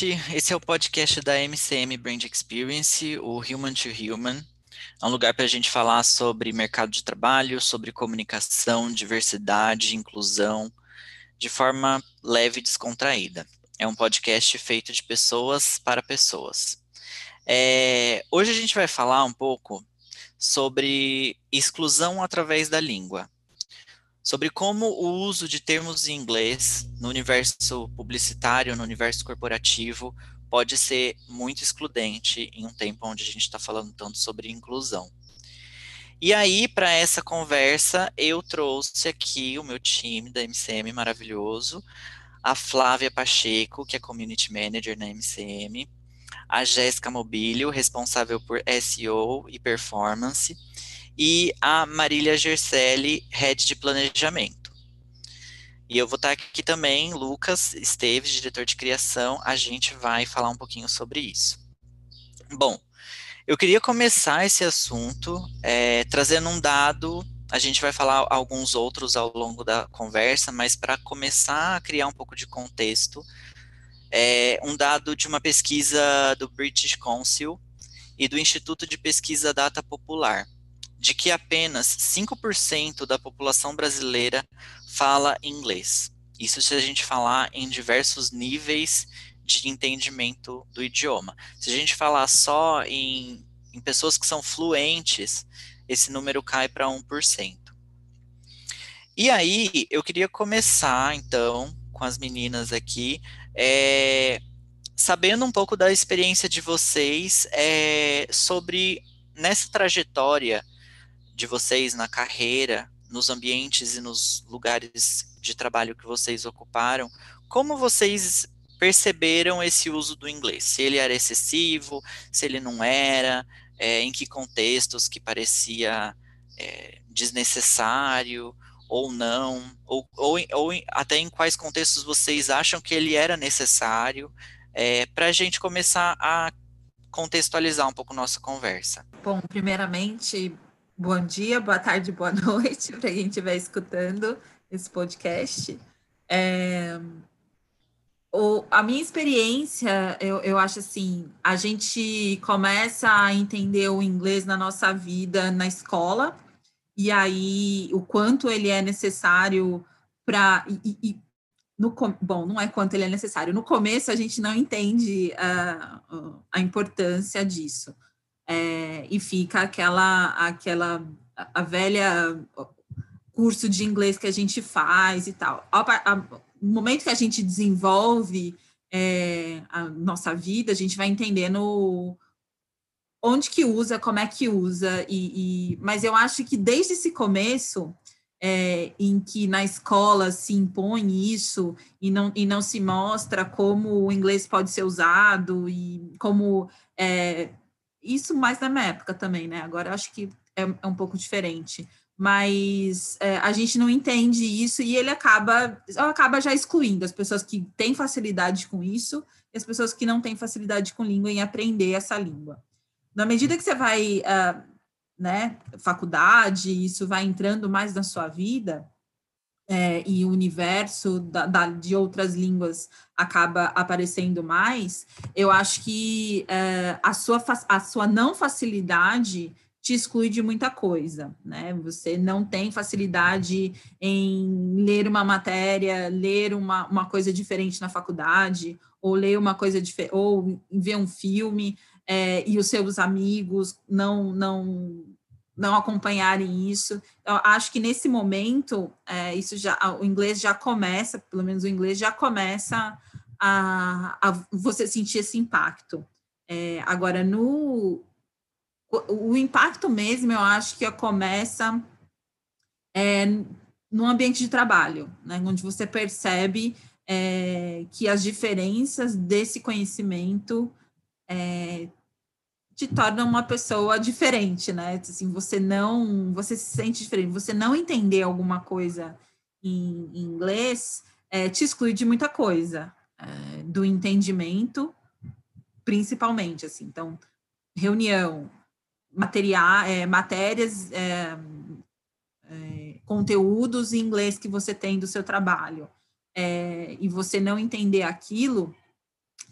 noite. Esse é o podcast da MCM Brand Experience, o Human to Human. É um lugar para a gente falar sobre mercado de trabalho, sobre comunicação, diversidade, inclusão, de forma leve e descontraída. É um podcast feito de pessoas para pessoas. É, hoje a gente vai falar um pouco sobre exclusão através da língua sobre como o uso de termos em inglês no universo publicitário, no universo corporativo, pode ser muito excludente em um tempo onde a gente está falando tanto sobre inclusão. E aí, para essa conversa, eu trouxe aqui o meu time da MCM maravilhoso, a Flávia Pacheco, que é Community Manager na MCM, a Jéssica Mobilio, responsável por SEO e Performance, e a Marília Gerselli, Head de Planejamento. E eu vou estar aqui também, Lucas Esteves, diretor de criação, a gente vai falar um pouquinho sobre isso. Bom, eu queria começar esse assunto é, trazendo um dado, a gente vai falar alguns outros ao longo da conversa, mas para começar a criar um pouco de contexto, é um dado de uma pesquisa do British Council e do Instituto de Pesquisa Data Popular, de que apenas 5% da população brasileira fala inglês. Isso se a gente falar em diversos níveis de entendimento do idioma. Se a gente falar só em, em pessoas que são fluentes, esse número cai para 1%. E aí, eu queria começar, então, com as meninas aqui, é, sabendo um pouco da experiência de vocês é, sobre nessa trajetória de vocês na carreira, nos ambientes e nos lugares de trabalho que vocês ocuparam, como vocês perceberam esse uso do inglês? Se ele era excessivo, se ele não era, é, em que contextos que parecia é, desnecessário ou não, ou, ou, ou, até em quais contextos vocês acham que ele era necessário, é, para a gente começar a contextualizar um pouco nossa conversa. Bom, primeiramente, bom dia, boa tarde, boa noite para quem estiver escutando esse podcast. É, o, a minha experiência, eu, eu acho assim, a gente começa a entender o inglês na nossa vida na escola, e aí o quanto ele é necessário para. E, e, no, bom, não é quanto ele é necessário. No começo a gente não entende a, a importância disso é, e fica aquela, aquela a velha curso de inglês que a gente faz e tal. No momento que a gente desenvolve é, a nossa vida, a gente vai entendendo onde que usa, como é que usa, e, e mas eu acho que desde esse começo, é, em que na escola se impõe isso e não, e não se mostra como o inglês pode ser usado e como é, isso mais na minha época também, né? Agora acho que é, é um pouco diferente. Mas é, a gente não entende isso e ele acaba, acaba já excluindo as pessoas que têm facilidade com isso e as pessoas que não têm facilidade com língua em aprender essa língua. Na medida que você vai, uh, né, faculdade, isso vai entrando mais na sua vida, é, e o universo da, da, de outras línguas acaba aparecendo mais, eu acho que é, a, sua, a sua não facilidade te exclui de muita coisa, né? Você não tem facilidade em ler uma matéria, ler uma, uma coisa diferente na faculdade, ou ler uma coisa diferente, ou ver um filme, é, e os seus amigos não, não não acompanharem isso. Eu acho que nesse momento, é, isso já, o inglês já começa, pelo menos o inglês já começa a, a você sentir esse impacto. É, agora, no o, impacto mesmo, eu acho que começa é, no ambiente de trabalho, né, onde você percebe é, que as diferenças desse conhecimento é, te torna uma pessoa diferente, né? Assim, você não, você se sente diferente. Você não entender alguma coisa em, em inglês é, te exclui de muita coisa, é, do entendimento, principalmente, assim. Então, reunião, material, é, matérias, é, é, conteúdos em inglês que você tem do seu trabalho, é, e você não entender aquilo,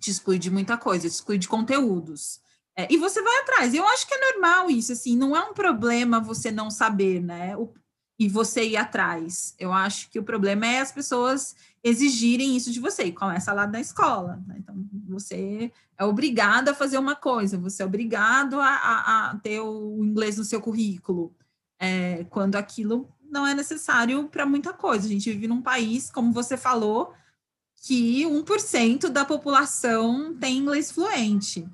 te exclui de muita coisa, te exclui de conteúdos. É, e você vai atrás. Eu acho que é normal isso, assim, não é um problema você não saber, né? O, e você ir atrás. Eu acho que o problema é as pessoas exigirem isso de você, e começa lá na escola. Né? Então, você é obrigado a fazer uma coisa, você é obrigado a, a, a ter o inglês no seu currículo, é, quando aquilo não é necessário para muita coisa. A gente vive num país, como você falou, que 1% da população tem inglês fluente.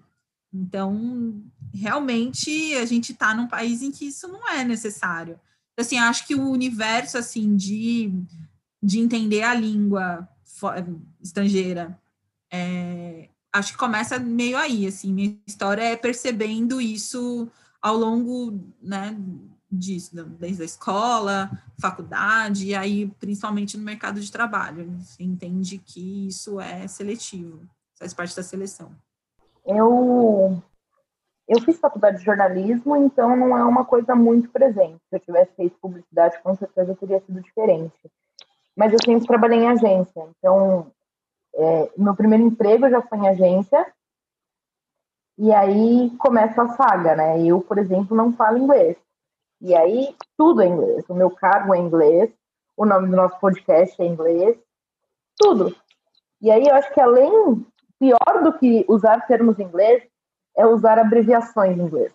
Então, realmente, a gente está num país em que isso não é necessário assim, acho que o universo, assim, de, de entender a língua estrangeira, é, acho que começa meio aí, assim, minha história é percebendo isso ao longo, né, disso, desde a escola, faculdade, e aí principalmente no mercado de trabalho. Você entende que isso é seletivo, faz parte da seleção. Eu eu fiz faculdade de jornalismo, então não é uma coisa muito presente. Se eu tivesse feito publicidade, com certeza teria sido diferente. Mas eu sempre trabalhei em agência, então é, meu primeiro emprego já foi em agência. E aí começa a saga, né? Eu, por exemplo, não falo inglês. E aí tudo é inglês. O meu cargo é inglês, o nome do nosso podcast é inglês, tudo. E aí eu acho que além, pior do que usar termos em inglês, é usar abreviações em inglês.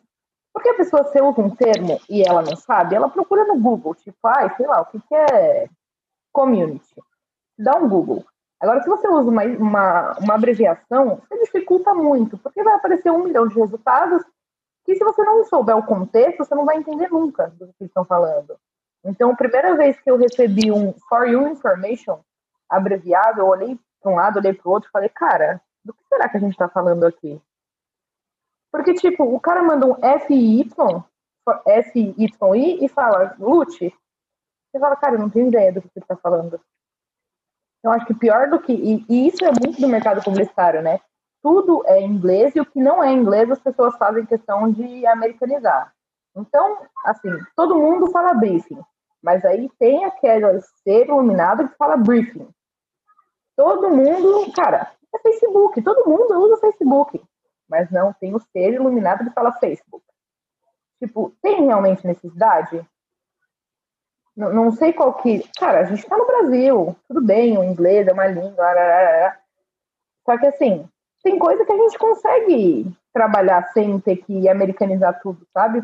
Porque a pessoa, se usa um termo e ela não sabe, ela procura no Google, tipo, ah, sei lá, o que, que é community? Dá um Google. Agora, se você usa uma, uma, uma abreviação, você dificulta muito, porque vai aparecer um milhão de resultados que, se você não souber o contexto, você não vai entender nunca do que estão falando. Então, a primeira vez que eu recebi um For You Information abreviado, eu olhei para um lado, olhei para o outro falei, cara, do que será que a gente está falando aqui? Porque, tipo, o cara manda um FY, FYI e fala, Lute. Você fala, cara, eu não tenho ideia do que você está falando. Eu acho que pior do que. E, e, isso é muito do mercado publicitário, né? Tudo é inglês e o que não é inglês as pessoas fazem questão de americanizar. Então, assim, todo mundo fala briefing, mas aí tem aquele ser iluminado que fala briefing. Todo mundo, cara, é Facebook, todo mundo usa Facebook mas não tem o ser iluminado que fala Facebook. Tipo, tem realmente necessidade? Não, não sei qual que. Cara, a gente está no Brasil, tudo bem, o inglês é uma língua, ararara. só que assim, tem coisa que a gente consegue trabalhar sem ter que americanizar tudo, sabe?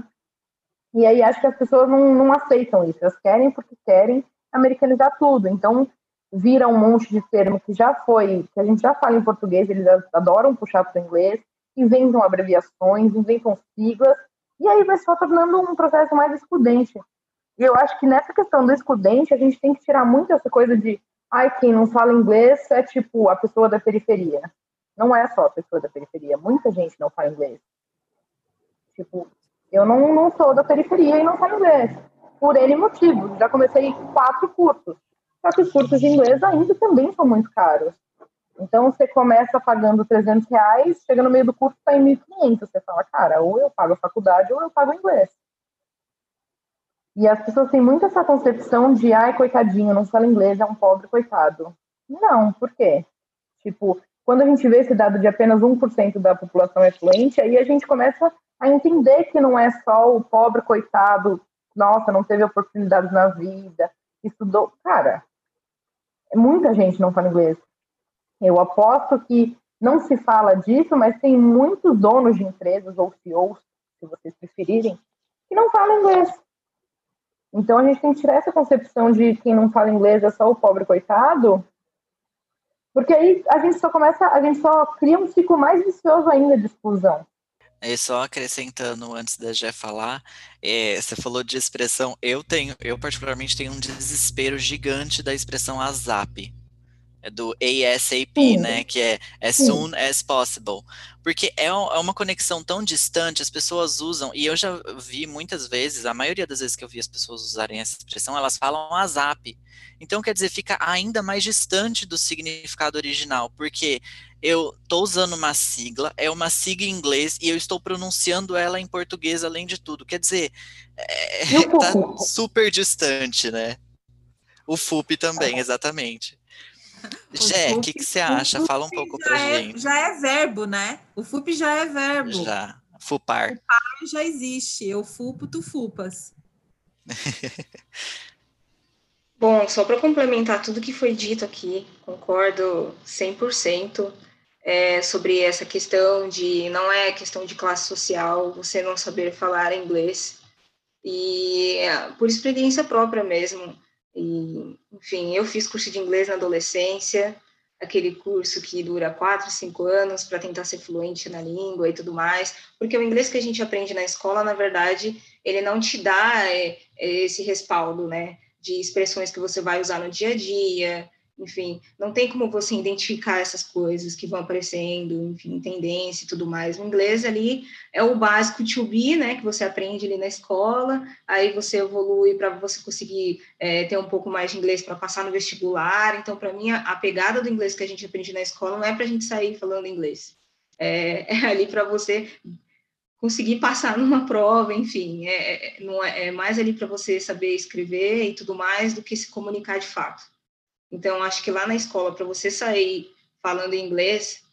E aí acho que as pessoas não, não aceitam isso, elas querem porque querem americanizar tudo. Então, vira um monte de termo que já foi, que a gente já fala em português, eles adoram puxar para o inglês inventam abreviações, inventam siglas, e aí vai só tornando um processo mais excludente. E eu acho que nessa questão do excludente, a gente tem que tirar muito essa coisa de, ai, quem não fala inglês é tipo a pessoa da periferia. Não é só a pessoa da periferia, muita gente não fala inglês. Tipo, eu não, não sou da periferia e não falo inglês. Por N motivos. Já comecei quatro cursos. Só que os cursos de inglês ainda também são muito caros. Então, você começa pagando 300 reais, chega no meio do curso, está em 1.500. Você fala, cara, ou eu pago a faculdade ou eu pago inglês. E as pessoas têm muito essa concepção de, ai, coitadinho, não fala inglês, é um pobre coitado. Não, por quê? Tipo, quando a gente vê esse dado de apenas 1% da população é fluente, aí a gente começa a entender que não é só o pobre coitado, nossa, não teve oportunidades na vida, estudou. Cara, muita gente não fala inglês. Eu aposto que não se fala disso, mas tem muitos donos de empresas ou CEOs, se vocês preferirem, que não falam inglês. Então a gente tem que tirar essa concepção de quem não fala inglês é só o pobre coitado, porque aí a gente só começa, a gente só cria um ciclo mais vicioso ainda de exclusão. E só acrescentando antes da Jé falar, é, você falou de expressão, eu tenho, eu particularmente tenho um desespero gigante da expressão ASAP é do ASAP, né? Que é as soon as possible. Porque é, é uma conexão tão distante, as pessoas usam, e eu já vi muitas vezes, a maioria das vezes que eu vi as pessoas usarem essa expressão, elas falam ASAP. Então, quer dizer, fica ainda mais distante do significado original, porque eu estou usando uma sigla, é uma sigla em inglês, e eu estou pronunciando ela em português, além de tudo. Quer dizer, é, tá super distante, né? O FUP também, exatamente. Jé, o que, que você acha? Fala um pouco pra é, gente. Já é verbo, né? O FUP já é verbo. Já. Fupar. Fupar já existe. Eu fupo, tu fupas. Bom, só para complementar tudo que foi dito aqui, concordo 100% é, sobre essa questão de não é questão de classe social, você não saber falar inglês, e é, por experiência própria mesmo. E, enfim, eu fiz curso de inglês na adolescência, aquele curso que dura quatro, cinco anos para tentar ser fluente na língua e tudo mais, porque o inglês que a gente aprende na escola, na verdade, ele não te dá é, esse respaldo, né? de expressões que você vai usar no dia a dia, enfim, não tem como você identificar essas coisas que vão aparecendo, enfim, tendência e tudo mais. O inglês ali é o básico to be, né, que você aprende ali na escola, aí você evolui para você conseguir é, ter um pouco mais de inglês para passar no vestibular. Então, para mim, a, a, pegada do inglês que a gente aprende na escola não é para a gente sair falando inglês. É, é ali para você conseguir passar numa prova, enfim, é, é, não é, é mais ali para você saber escrever e tudo mais do que se comunicar de fato. Então, acho que lá na escola, para você sair falando inglês,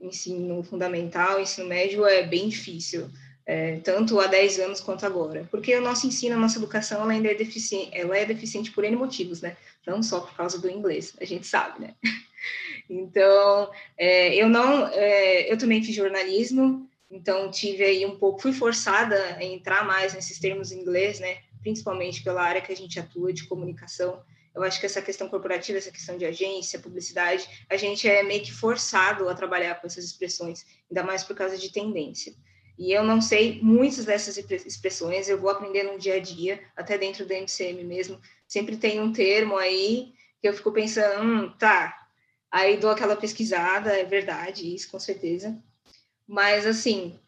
ensino fundamental, ensino médio, é bem difícil, é, tanto há 10 anos quanto agora, porque o nosso ensino, a nossa educação, ela ainda é deficiente, ela é deficiente por N motivos, né? Não só por causa do inglês, a gente sabe, né? Então, é, eu não, é, eu também fiz jornalismo, então, tive aí um pouco, fui forçada a entrar mais nesses termos em inglês, né? Principalmente pela área que a gente atua de comunicação. Eu acho que essa questão corporativa, essa questão de agência, publicidade, a gente é meio que forçado a trabalhar com essas expressões, ainda mais por causa de tendência. E eu não sei muitas dessas expressões, eu vou aprender no dia a dia, até dentro do MCM mesmo. Sempre tem um termo aí que eu fico pensando, hum, tá. Aí dou aquela pesquisada, é verdade, isso com certeza mas assim,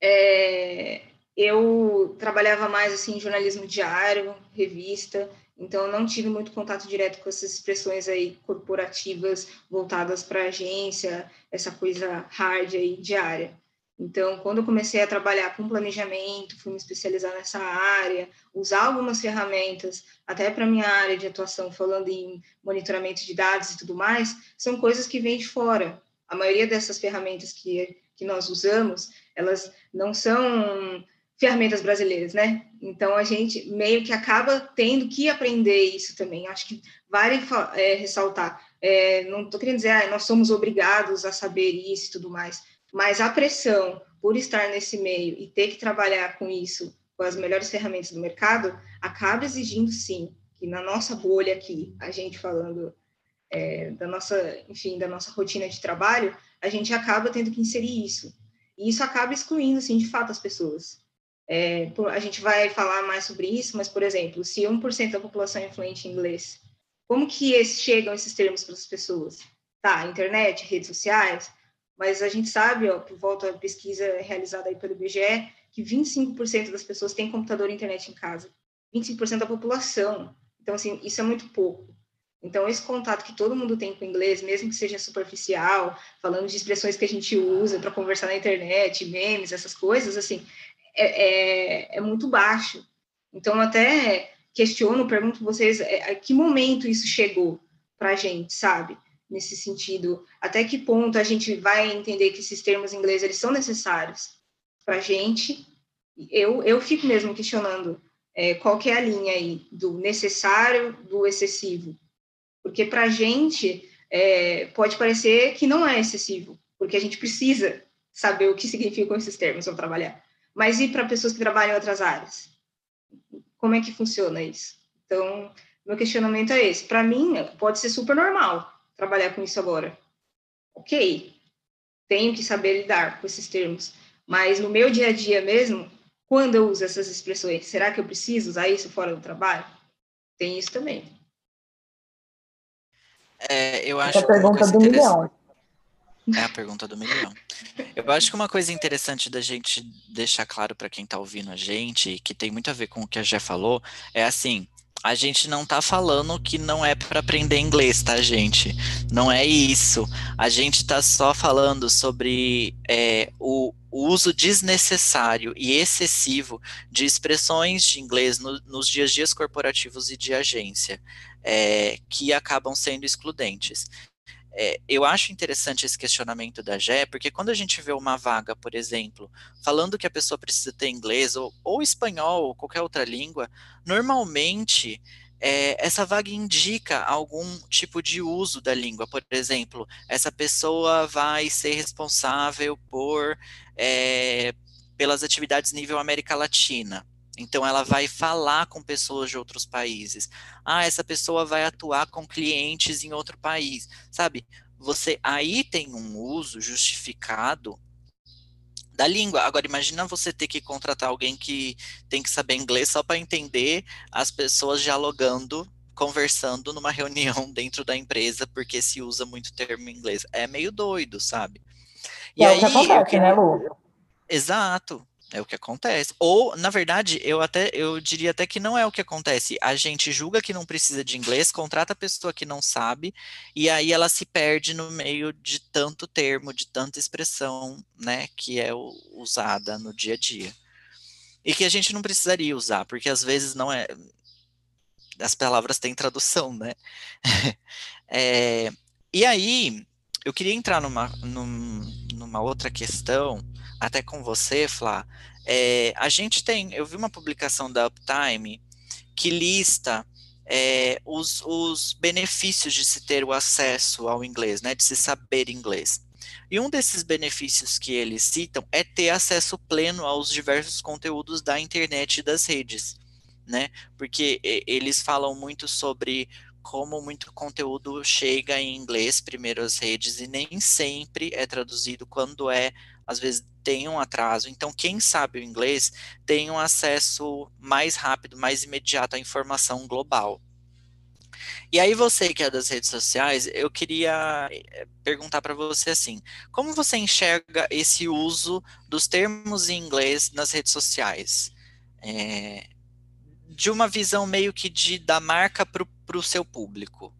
é, eu trabalhava mais assim em jornalismo diário, revista, então não tive muito contato direto com essas expressões aí corporativas voltadas para agência, essa coisa hard aí diária. Então, quando eu comecei a trabalhar com planejamento, fui me especializar nessa área, usar algumas ferramentas, até para minha área de atuação, falando em monitoramento de dados e tudo mais, são coisas que vêm de fora. A maioria dessas ferramentas que que nós usamos, elas não são ferramentas brasileiras, né? Então a gente meio que acaba tendo que aprender isso também. Acho que vale é, ressaltar. É, não estou querendo dizer, ah, nós somos obrigados a saber isso e tudo mais, mas a pressão por estar nesse meio e ter que trabalhar com isso, com as melhores ferramentas do mercado, acaba exigindo sim que na nossa bolha aqui, a gente falando é, da nossa, enfim, da nossa rotina de trabalho, a gente acaba tendo que inserir isso. E isso acaba excluindo, assim, de fato, as pessoas. É, a gente vai falar mais sobre isso, mas, por exemplo, se 1% da população é fluente em inglês, como que esses, chegam esses termos para as pessoas? Tá, internet, redes sociais, mas a gente sabe, ó, por volta da pesquisa realizada aí pelo IBGE, que 25% das pessoas têm computador e internet em casa. 25% da população. Então, assim, isso é muito pouco. Então, esse contato que todo mundo tem com o inglês, mesmo que seja superficial, falando de expressões que a gente usa para conversar na internet, memes, essas coisas, assim, é, é, é muito baixo. Então, até questiono, pergunto vocês, é, a que momento isso chegou para a gente, sabe? Nesse sentido, até que ponto a gente vai entender que esses termos em inglês eles são necessários para a gente? Eu, eu fico mesmo questionando é, qual que é a linha aí do necessário, do excessivo porque para a gente é, pode parecer que não é excessivo, porque a gente precisa saber o que significam esses termos ao trabalhar. Mas e para pessoas que trabalham em outras áreas? Como é que funciona isso? Então, meu questionamento é esse. Para mim, pode ser super normal trabalhar com isso agora. Ok, tenho que saber lidar com esses termos, mas no meu dia a dia mesmo, quando eu uso essas expressões, será que eu preciso usar isso fora do trabalho? Tem isso também. É, eu acho é a pergunta do milhão. É a pergunta do milhão. Eu acho que uma coisa interessante da gente deixar claro para quem está ouvindo a gente, que tem muito a ver com o que a Jé falou, é assim: a gente não tá falando que não é para aprender inglês, tá, gente? Não é isso. A gente tá só falando sobre é, o, o, uso desnecessário e excessivo de expressões de inglês no, nos dias dias corporativos e de agência. é, que acabam sendo excludentes. É, eu acho interessante esse questionamento da GE, porque quando a gente vê uma vaga, por exemplo, falando que a pessoa precisa ter inglês ou, ou espanhol ou qualquer outra língua, normalmente é, essa vaga indica algum tipo de uso da língua. Por exemplo, essa pessoa vai ser responsável por é, pelas atividades nível América Latina. Então ela vai falar com pessoas de outros países. Ah, essa pessoa vai atuar com clientes em outro país, sabe? Você aí tem um uso justificado da língua. Agora imagina você ter que contratar alguém que tem que saber inglês só para entender as pessoas dialogando, conversando numa reunião dentro da empresa, porque se usa muito termo em inglês. É meio doido, sabe? E é aí, o que acontece, né, Lu? Exato. É o que acontece. Ou, na verdade, eu até eu diria até que não é o que acontece. A gente julga que não precisa de inglês, contrata a pessoa que não sabe, e aí ela se perde no meio de tanto termo, de tanta expressão, né, que é usada no dia a dia. E que a gente não precisaria usar, porque às vezes não é. As palavras têm tradução, né? é, e aí, eu queria entrar numa, num, numa outra questão até com você, Flá, é, a gente tem, eu vi uma publicação da Uptime que lista é, os, os, benefícios de se ter o acesso ao inglês, né, de se saber inglês. E um desses benefícios que eles citam é ter acesso pleno aos diversos conteúdos da internet e das redes, né? Porque eles falam muito sobre como muito conteúdo chega em inglês primeiro às redes e nem sempre é traduzido quando é às vezes tem um atraso. Então, quem sabe o inglês tem um acesso mais rápido, mais imediato à informação global. E aí, você que é das redes sociais, eu queria eh, perguntar para você assim: como você enxerga esse uso dos termos em inglês nas redes sociais? É, de uma visão meio que de da marca para o seu público.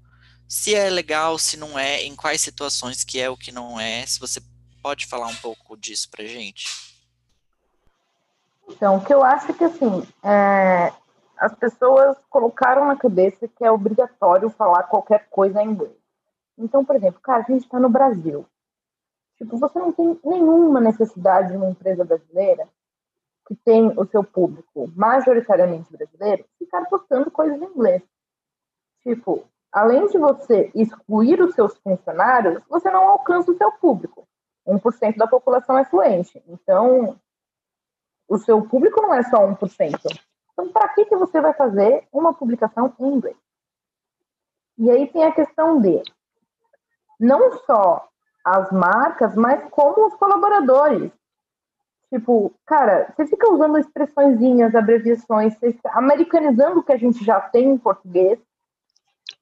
Se é legal, se não é, em quais situações que é o que não é, se você pode falar um pouco disso para gente? Então, o que eu acho é que, assim, é, as pessoas colocaram na cabeça que é obrigatório falar qualquer coisa em inglês. Então, por exemplo, cara, a gente está no Brasil. Tipo, você não tem nenhuma necessidade de uma empresa brasileira que tem o seu público majoritariamente brasileiro ficar postando coisas em inglês. Tipo, além de você excluir os seus funcionários, você não alcança o seu público. 1% da população é fluente. Então, o seu público não é só 1%. Então, para que, que você vai fazer uma publicação em inglês? E aí tem a questão de não só as marcas, mas como os colaboradores. Tipo, cara, você fica usando expressõezinhas, abreviações, americanizando o que a gente já tem em português,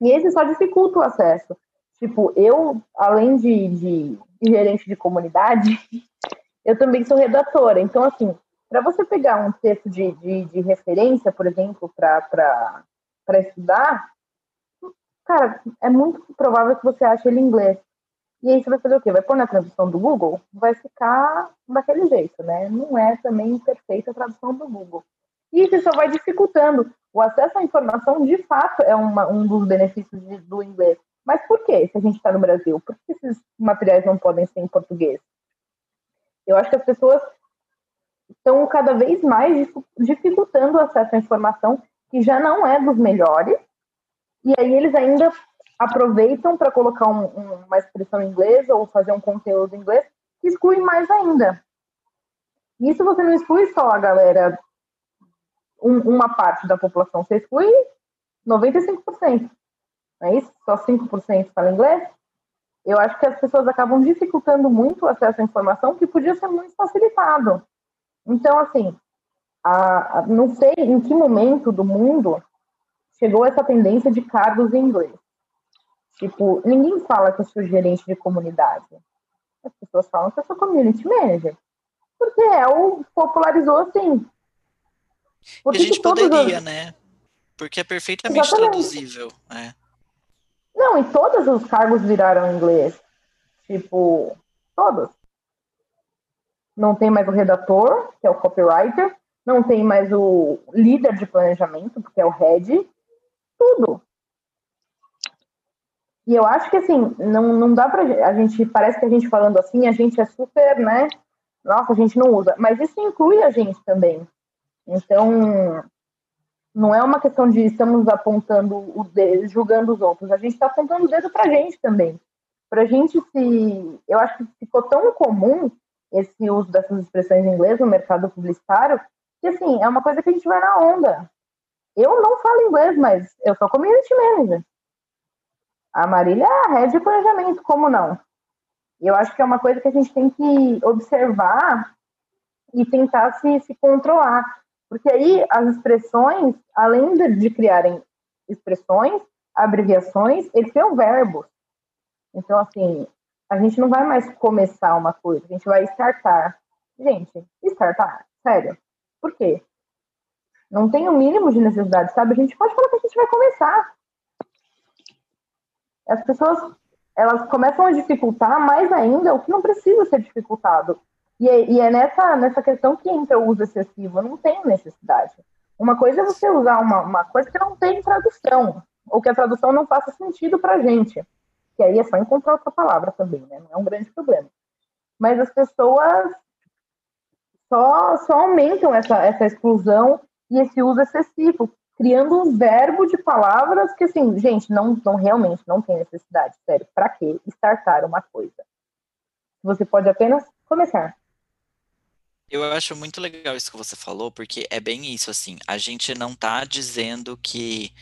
e esse só dificulta o acesso. Tipo, eu, além de, de gerente de comunidade, eu também sou redatora. Então, assim, para você pegar um texto de, de, de referência, por exemplo, para estudar, cara, é muito provável que você ache ele em inglês. E aí você vai fazer o quê? Vai pôr na tradução do Google? Vai ficar daquele jeito, né? Não é também perfeita a tradução do Google. E isso só vai dificultando. O acesso à informação, de fato, é uma, um dos benefícios de, do inglês. Mas por que, se a gente está no Brasil? Por que esses materiais não podem ser em português? Eu acho que as pessoas estão cada vez mais dificultando o acesso à informação que já não é dos melhores, e aí eles ainda aproveitam para colocar um, uma expressão em inglês ou fazer um conteúdo em inglês que exclui mais ainda. Isso você não exclui só a galera, um, uma parte da população, você exclui 95% não é isso? Só 5% fala inglês. Eu acho que as pessoas acabam dificultando muito o acesso à informação que podia ser muito facilitado. Então, assim, a, a, não sei em que momento do mundo chegou essa tendência de cargos em inglês. Tipo, ninguém fala que eu sou gerente de comunidade. As pessoas falam que eu sou community manager. Porque é o popularizou assim. Porque a gente poderia, né? Porque é perfeitamente Exatamente. traduzível. É. Não, e todos os cargos viraram inglês. Tipo, todos. Não tem mais o redator, que é o copywriter. Não tem mais o líder de planejamento, porque é o head. Tudo. E eu acho que, assim, não, não dá pra. A gente. Parece que a gente falando assim, a gente é super, né? Nossa, a gente não usa. Mas isso inclui a gente também. Então, não é uma questão de estamos apontando o dedo, julgando os outros. A gente está apontando o dedo para a gente também. Para a gente se. Eu acho que ficou tão comum esse uso dessas expressões em inglês no mercado publicitário que, assim, é uma coisa que a gente vai na onda. Eu não falo inglês, mas eu sou community manager. A Marília é a de planejamento, como não? Eu acho que é uma coisa que a gente tem que observar e tentar se, se controlar. Porque aí as expressões, além de, criarem expressões, abreviações, eles têm verbos. Então, assim, a gente não vai mais começar uma coisa, a gente vai startar. Gente, startar, sério. Por quê? Não tem o mínimo de necessidade, sabe? A gente pode falar que a gente vai começar as pessoas elas começam a dificultar mais ainda o que não precisa ser dificultado. E é, e é nessa, nessa questão que entra o uso excessivo. Não tem necessidade. Uma coisa é você usar uma, uma coisa que não tem tradução, ou que a tradução não faça sentido para gente. Que aí é só encontrar outra palavra também, né? Não é um grande problema. Mas as pessoas só, só aumentam essa, essa exclusão e esse uso excessivo, criando um verbo de palavras que, assim, gente, não, não realmente não tem necessidade, sério. Para que startar uma coisa? Você pode apenas começar. Eu acho muito legal isso que você falou, porque é bem isso, assim, a gente não tá dizendo que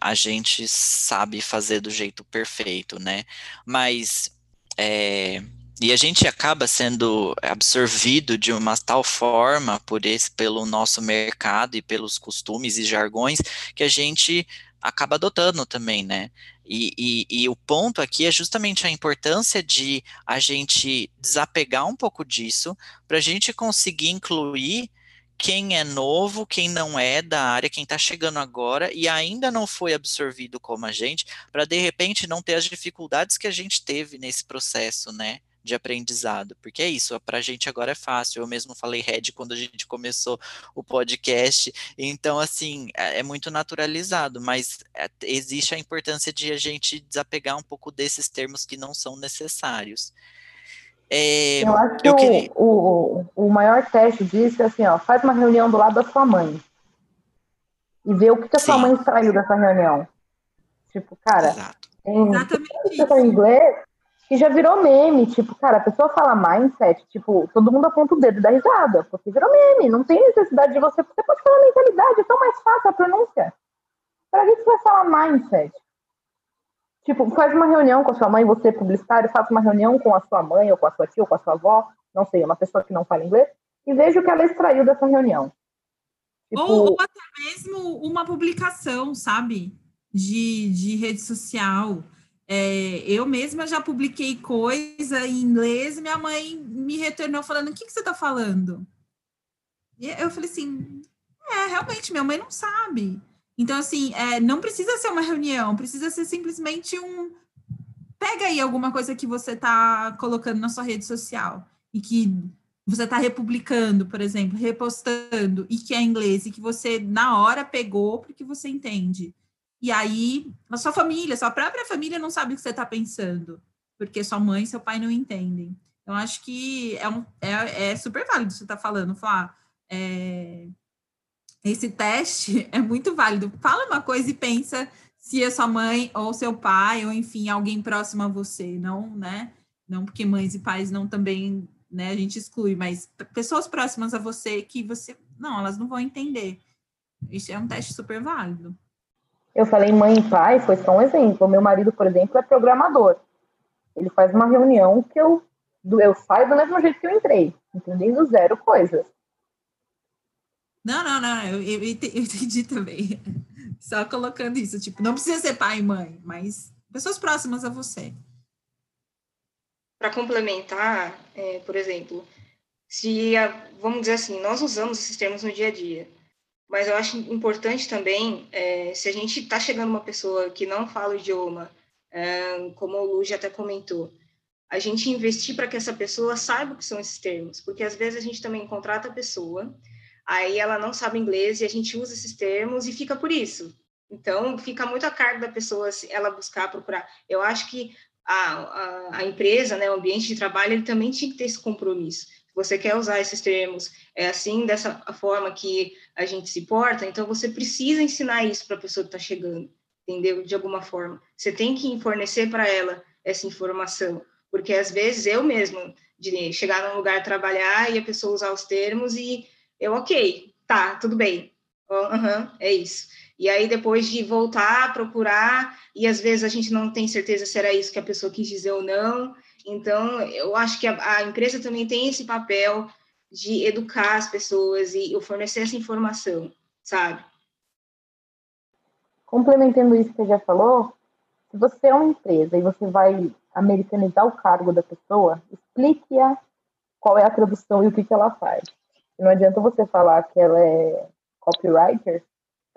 a gente sabe fazer do jeito perfeito, né? Mas é, e a gente acaba sendo absorvido de uma tal forma por esse, pelo nosso mercado e pelos costumes e jargões que a gente acaba adotando também, né? E, e, e, o ponto aqui é justamente a importância de a gente desapegar um pouco disso para a gente conseguir incluir quem é novo, quem não é da área, quem está chegando agora e ainda não foi absorvido como a gente, para de repente não ter as dificuldades que a gente teve nesse processo, né? De aprendizado, porque é isso, para a gente agora é fácil. Eu mesmo falei Red quando a gente começou o podcast, então, assim, é, é muito naturalizado, mas é, existe a importância de a gente desapegar um pouco desses termos que não são necessários. É, eu acho que eu queria... o, o, o maior teste disso é assim, ó, faz uma reunião do lado da sua mãe e vê o que, que a Sim. sua mãe extraiu dessa reunião. Tipo, cara, Exato. em, Exatamente. em inglês, que já virou meme, tipo, cara, a pessoa fala mindset, tipo, todo mundo aponta o dedo da risada, porque virou meme, não tem necessidade de você, você pode falar mentalidade, é tão mais fácil a pronúncia. Para que você vai falar mindset? Tipo, faz uma reunião com a sua mãe, você publicitário, faz uma reunião com a sua mãe, ou com a sua tia, ou com a sua avó, não sei, uma pessoa que não fala inglês, e veja o que ela extraiu dessa reunião. Tipo... Ou, ou, até mesmo uma publicação, sabe? De, de rede social. É, eu mesma já publiquei coisa em inglês e minha mãe me retornou falando: o que, que você está falando? E eu falei assim: é, realmente, minha mãe não sabe. Então, assim, é, não precisa ser uma reunião, precisa ser simplesmente um. Pega aí alguma coisa que você está colocando na sua rede social e que você está republicando, por exemplo, repostando e que é inglês e que você na hora pegou porque você entende. E aí, a sua família, sua própria família não sabe o que você está pensando, porque sua mãe e seu pai não entendem. Então, acho que é, um, é, é super válido você estar tá falando, falar, é, esse teste é muito válido. Fala uma coisa e pensa se é sua mãe ou seu pai, ou enfim, alguém próximo a você, não, né? Não porque mães e pais não também, né, a gente exclui, mas pessoas próximas a você que você, não, elas não vão entender. Isso é um teste super válido. Eu falei mãe e pai, foi só um exemplo. O meu marido, por exemplo, é programador. Ele faz uma reunião que eu, eu saio do mesmo jeito que eu entrei, entendendo zero coisas. Não, não, não, eu, eu, eu entendi também. Só colocando isso, tipo, não precisa ser pai e mãe, mas pessoas próximas a você. Para complementar, é, por exemplo, se, a, vamos dizer assim, nós usamos esses termos no dia a dia, mas eu acho importante também, é, se a gente está chegando uma pessoa que não fala o idioma, é, como o Lu já até comentou, a gente investir para que essa pessoa saiba o que são esses termos, porque às vezes a gente também contrata a pessoa, aí ela não sabe inglês e a gente usa esses termos e fica por isso. Então, fica muito a cargo da pessoa se ela buscar, procurar. Eu acho que a, a, a, empresa, né, o ambiente de trabalho, ele também tinha que ter esse compromisso. Você quer usar esses termos, é assim, dessa forma que a gente se porta, então você precisa ensinar isso para a pessoa que está chegando, entendeu? De alguma forma. Você tem que fornecer para ela essa informação, porque às vezes eu mesmo, de chegar num lugar trabalhar e a pessoa usar os termos e eu, ok, tá, tudo bem, uhum, é isso. E aí, depois de voltar procurar, e às vezes a gente não tem certeza se era isso que a pessoa quis dizer ou não. Então, eu acho que a, a empresa também tem esse papel de educar as pessoas e fornecer essa informação, sabe? Complementando isso que você já falou, se você é uma empresa e você vai americanizar o cargo da pessoa, explique-a qual é a tradução e o que, que ela faz. Não adianta você falar que ela é copywriter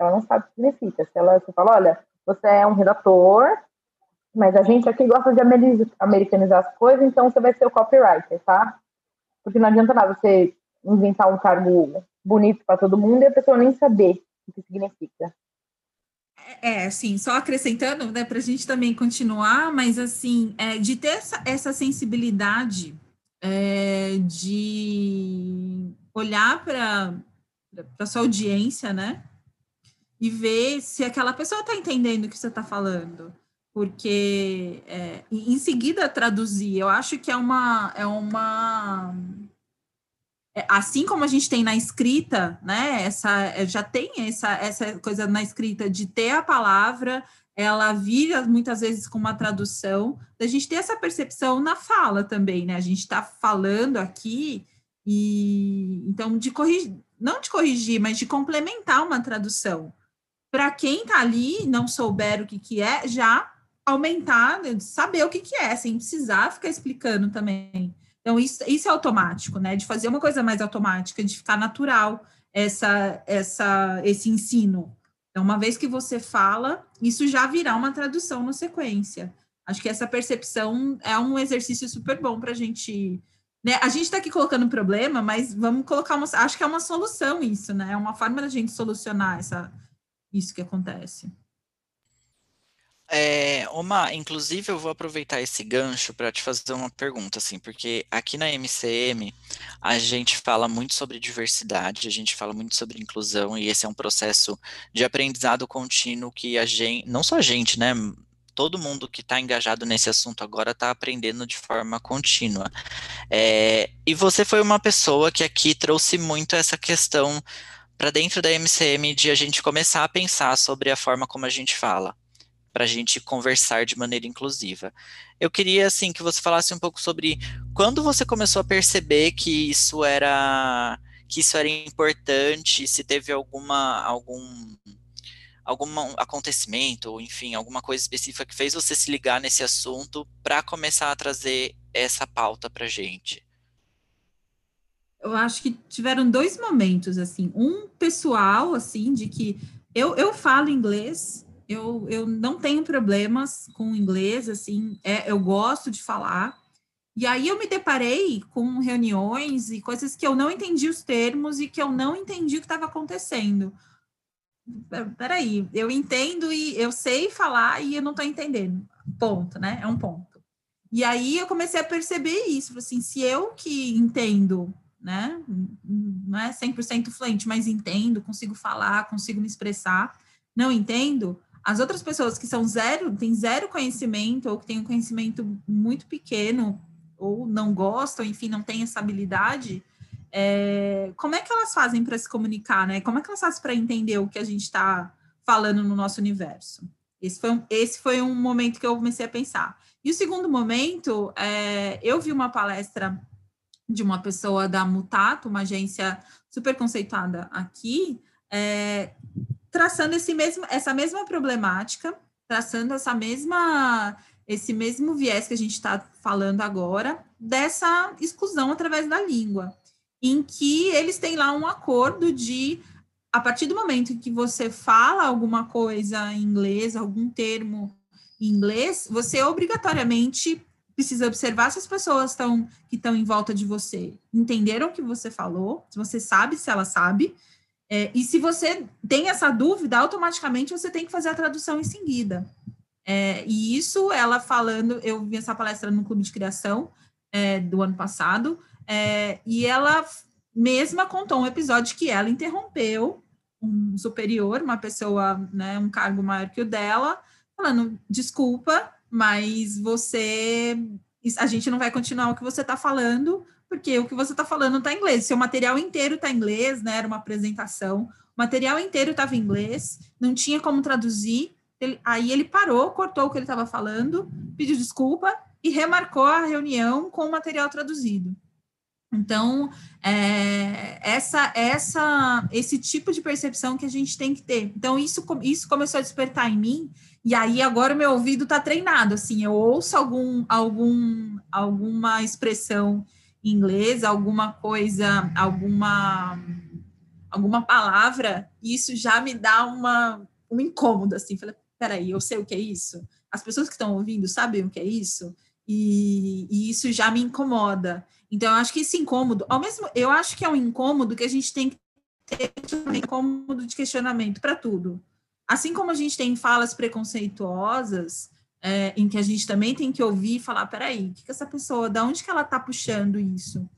ela não sabe o que significa. Se ela você fala, olha, você é um redator, mas a gente aqui gosta de americanizar as coisas, então você vai ser o copywriter, tá? Porque não adianta nada você inventar um cargo bonito para todo mundo e a pessoa nem saber o que significa. É, assim, só acrescentando, né, para a gente também continuar, mas assim, é, de ter essa, essa sensibilidade é, de olhar para a sua audiência, né, e ver se aquela pessoa está entendendo o que você está falando. Porque é, em seguida traduzir, eu acho que é uma. É uma é, assim como a gente tem na escrita, né? Essa, é, já tem essa, essa coisa na escrita de ter a palavra, ela vira muitas vezes com uma tradução, a gente ter essa percepção na fala também, né? A gente está falando aqui e então de corrigir, não de corrigir, mas de complementar uma tradução para quem está ali não souber o que, que é, já aumentar, né, saber o que, que é, sem precisar ficar explicando também. Então, isso, isso é automático, né? De fazer uma coisa mais automática, de ficar natural essa, essa, esse ensino. Então, uma vez que você fala, isso já virá uma tradução na sequência. Acho que essa percepção é um exercício super bom para a gente. Né? A gente está aqui colocando um problema, mas vamos colocar uma. Acho que é uma solução isso, né? É uma forma da gente solucionar essa, isso que acontece. É, inclusive eu vou aproveitar esse gancho para te fazer uma pergunta, assim, porque aqui na MCM a gente fala muito sobre diversidade, a gente fala muito sobre inclusão, e esse é um processo de aprendizado contínuo que a gente, não só a gente, né, todo mundo que está engajado nesse assunto agora está aprendendo de forma contínua. É, e você foi uma pessoa que aqui trouxe muito essa questão para dentro da MCM de a gente começar a pensar sobre a forma como a gente fala, para a gente conversar de maneira inclusiva. Eu queria assim que você falasse um pouco sobre quando você começou a perceber que isso era que isso era importante, se teve alguma algum algum acontecimento ou enfim alguma coisa específica que fez você se ligar nesse assunto para começar a trazer essa pauta para gente eu acho que tiveram dois momentos, assim, um pessoal, assim, de que eu, eu falo inglês, eu, eu não tenho problemas com inglês, assim, é, eu gosto de falar, e aí eu me deparei com reuniões e coisas que eu não entendi os termos e que eu não entendi o que estava acontecendo. Peraí, eu entendo e eu sei falar e eu não estou entendendo. Ponto, né? É um ponto. E aí eu comecei a perceber isso, assim, se eu que entendo né? Não é 100% fluente, mas entendo, consigo falar, consigo me expressar. Não entendo, as outras pessoas que são zero, têm zero conhecimento, ou que têm um conhecimento muito pequeno, ou não gostam, enfim, não têm essa habilidade, é, como é que elas fazem para se comunicar, né? Como é que elas fazem para entender o que a gente está falando no nosso universo? Esse foi, um, esse foi um momento que eu comecei a pensar. E o segundo momento, é, eu vi uma palestra de uma pessoa da Mutato, uma agência super conceituada aqui, é, traçando esse mesmo, essa mesma problemática, traçando essa mesma esse mesmo viés que a gente está falando agora dessa exclusão através da língua, em que eles têm lá um acordo de a partir do momento que você fala alguma coisa em inglês, algum termo em inglês, você obrigatoriamente precisa observar se as pessoas estão que estão em volta de você entenderam o que você falou, se você sabe se ela sabe, É, e se você tem essa dúvida, automaticamente você tem que fazer a tradução em seguida. É, e isso, ela falando, eu vi essa palestra no Clube de Criação é, do ano passado, é, e ela mesma contou um episódio que ela interrompeu um superior, uma pessoa, né, um cargo maior que o dela, falando: desculpa, mas você. A gente não vai continuar o que você está falando, porque o que você está falando está em inglês. Seu material inteiro está em inglês, né? Era uma apresentação. O material inteiro estava em inglês, não tinha como traduzir. Ele, aí ele parou, cortou o que ele estava falando, pediu desculpa e remarcou a reunião com o material traduzido. Então, é, essa, essa, esse tipo de percepção que a gente tem que ter. Então, isso, isso começou a despertar em mim, e aí agora o meu ouvido está treinado. Assim, eu ouço algum, algum, alguma expressão inglês, alguma coisa, alguma alguma palavra, isso já me dá uma, um incômodo, assim, falei, peraí, eu sei o que é isso? As pessoas que estão ouvindo sabem o que é isso? E, e, isso já me incomoda. Então, eu acho que esse incômodo, ao mesmo, eu acho que é um incômodo que a gente tem que ter um incômodo de questionamento para tudo. Assim como a gente tem falas preconceituosas, é, em que a gente também tem que ouvir e falar, peraí, o que, que essa pessoa, da onde que ela está puxando isso?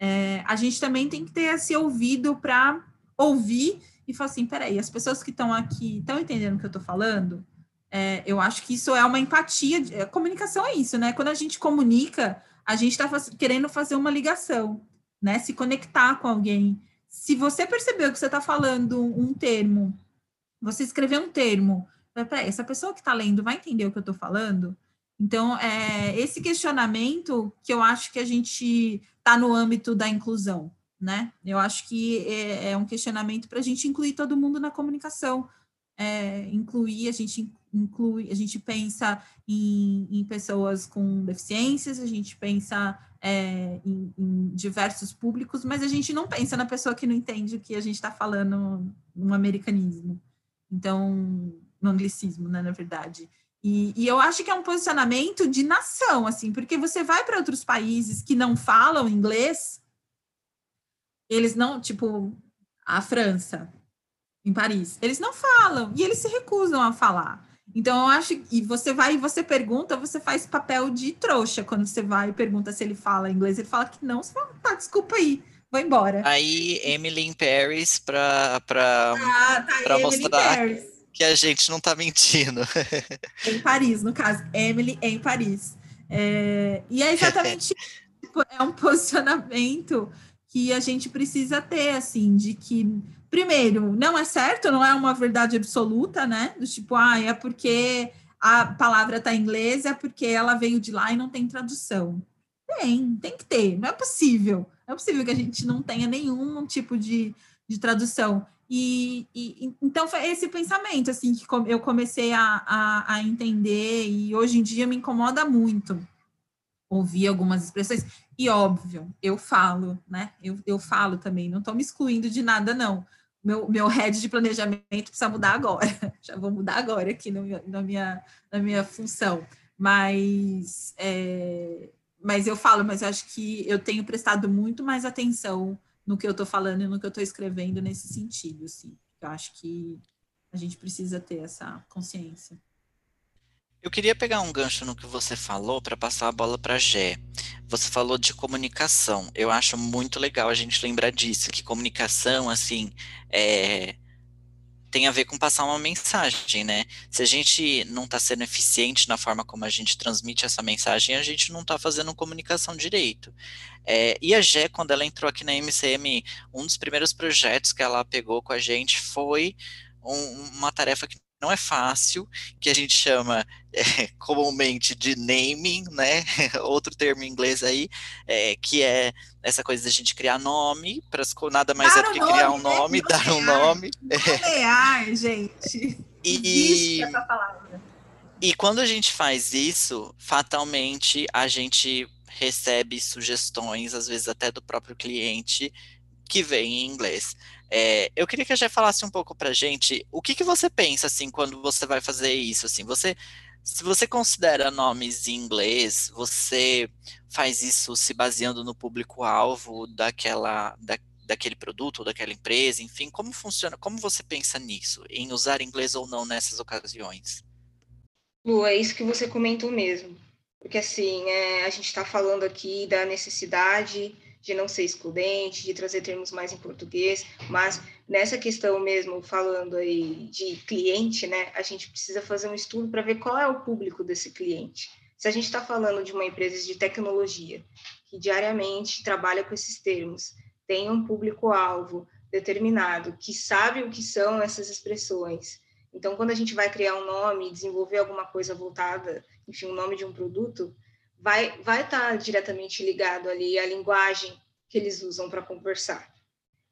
É, a gente também tem que ter esse ouvido para ouvir e falar assim, peraí, as pessoas que estão aqui estão entendendo o que eu estou falando? É, eu acho que isso é uma empatia, a comunicação é isso, né? Quando a gente comunica, a gente está querendo fazer uma ligação, né? Se conectar com alguém. Se você percebeu que você está falando um termo, você escreveu um termo peraí, essa pessoa que está lendo vai entender o que eu estou falando? Então, é esse questionamento que eu acho que a gente está no âmbito da inclusão, né? Eu acho que é, é um questionamento para a gente incluir todo mundo na comunicação, é, incluir, a gente inclui, a gente pensa em, em pessoas com deficiências, a gente pensa é, em, em, diversos públicos, mas a gente não pensa na pessoa que não entende o que a gente está falando no americanismo. Então, no anglicismo, né, na verdade. E, e, eu acho que é um posicionamento de nação, assim, porque você vai para outros países que não falam inglês, eles não, tipo, a França, em Paris, eles não falam e eles se recusam a falar. Então, eu acho e você vai e você pergunta, você faz papel de trouxa quando você vai e pergunta se ele fala inglês, ele fala que não, você fala, tá, desculpa aí, vou embora. Aí, Emily in Paris para para ah, tá, mostrar. Paris que a gente não está mentindo. em Paris, no caso, Emily em Paris. É, e é exatamente é um posicionamento que a gente precisa ter, assim, de que, primeiro, não é certo, não é uma verdade absoluta, né? Do tipo, ah, é porque a palavra está em inglês, é porque ela veio de lá e não tem tradução. Tem, tem que ter, não é possível. Não é possível que a gente não tenha nenhum tipo de, de tradução. E, e, então foi esse pensamento assim que eu comecei a, a, a, entender e hoje em dia me incomoda muito ouvir algumas expressões. E óbvio eu falo né? Eu, eu falo também não estou me excluindo de nada não. Meu, meu head de planejamento precisa mudar agora. Já vou mudar agora aqui no, na minha na minha função. Mas é, mas eu falo mas eu acho que eu tenho prestado muito mais atenção no que eu estou falando e no que eu estou escrevendo nesse sentido, assim. Eu acho que a gente precisa ter essa consciência. Eu queria pegar um gancho no que você falou para passar a bola para Gé. Você falou de comunicação. Eu acho muito legal a gente lembrar disso, que comunicação, assim, é, tem a ver com passar uma mensagem, né? Se a gente não está sendo eficiente na forma como a gente transmite essa mensagem, a gente não está fazendo comunicação direito. É, e a Gé, quando ela entrou aqui na MCM, um dos primeiros projetos que ela pegou com a gente foi um, uma tarefa que não é fácil, que a gente chama é, comumente de naming, né? Outro termo em inglês aí, é, que é essa coisa da gente criar nome, para nada mais é dar é do que criar um né? nome, dar um nome. Nomear, gente. E, essa palavra. e quando a gente faz isso, fatalmente a gente recebe sugestões, às vezes até do próprio cliente, que vem em inglês. É, eu queria que a Jé falasse um pouco para gente o que, que você pensa assim quando você vai fazer isso. Assim, você, se você considera nomes em inglês, você faz isso se baseando no público-alvo daquela, da, daquele produto daquela empresa, enfim, como funciona, como você pensa nisso, em usar inglês ou não nessas ocasiões? Lu, é isso que você comentou mesmo. Porque, assim, é, a gente está falando aqui da necessidade de não ser excludente, de trazer termos mais em português, mas nessa questão mesmo, falando aí de cliente, né, a gente precisa fazer um estudo para ver qual é o público desse cliente. Se a gente está falando de uma empresa de tecnologia que diariamente trabalha com esses termos, tem um público-alvo determinado, que sabe o que são essas expressões. Então, quando a gente vai criar um nome, desenvolver alguma coisa voltada, enfim, o nome de um produto, vai vai estar tá diretamente ligado ali à linguagem que eles usam para conversar.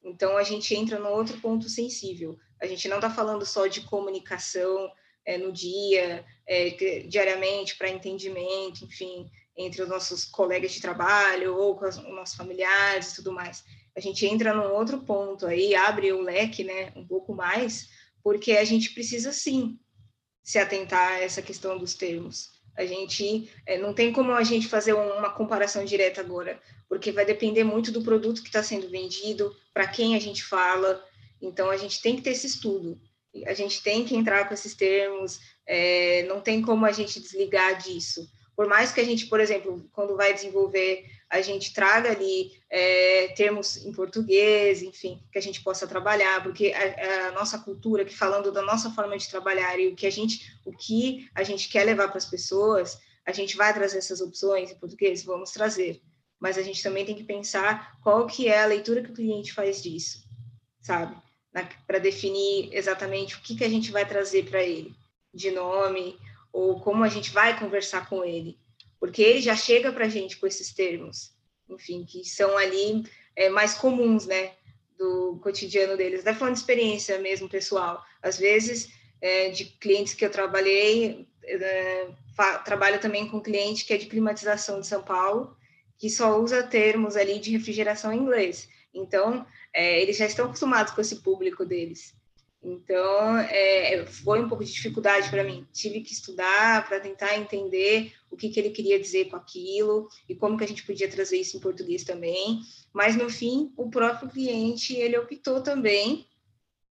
Então a gente entra no outro ponto sensível. A gente não está falando só de comunicação é, no dia, é, diariamente para entendimento, enfim, entre os nossos colegas de trabalho ou com os nossos familiares e tudo mais. A gente entra num outro ponto aí, abre o leque, né, um pouco mais, porque a gente precisa sim se atentar a essa questão dos termos. A gente é, não tem como a gente fazer uma comparação direta agora, porque vai depender muito do produto que está sendo vendido, para quem a gente fala. Então a gente tem que ter esse estudo. A gente tem que entrar com esses termos. É, não tem como a gente desligar disso. Por mais que a gente, por exemplo, quando vai desenvolver a gente traga ali é, termos em português, enfim, que a gente possa trabalhar, porque a, a, nossa cultura, que falando da nossa forma de trabalhar e o que a gente, o que a gente quer levar para as pessoas, a gente vai trazer essas opções em português, vamos trazer. Mas a gente também tem que pensar qual que é a leitura que o cliente faz disso, sabe? Para definir exatamente o que, que a gente vai trazer para ele, de nome, ou como a gente vai conversar com ele porque ele já chega para a gente com esses termos, enfim, que são ali é, mais comuns, né, do cotidiano deles. Até falando de experiência mesmo, pessoal. Às vezes, é, de clientes que eu trabalhei, é, trabalho também com cliente que é de climatização de São Paulo, que só usa termos ali de refrigeração em inglês. Então, é, eles já estão acostumados com esse público deles. Então, é, foi um pouco de dificuldade para mim. Tive que estudar para tentar entender o que, que ele queria dizer com aquilo e como que a gente podia trazer isso em português também. Mas, no fim, o próprio cliente, ele optou também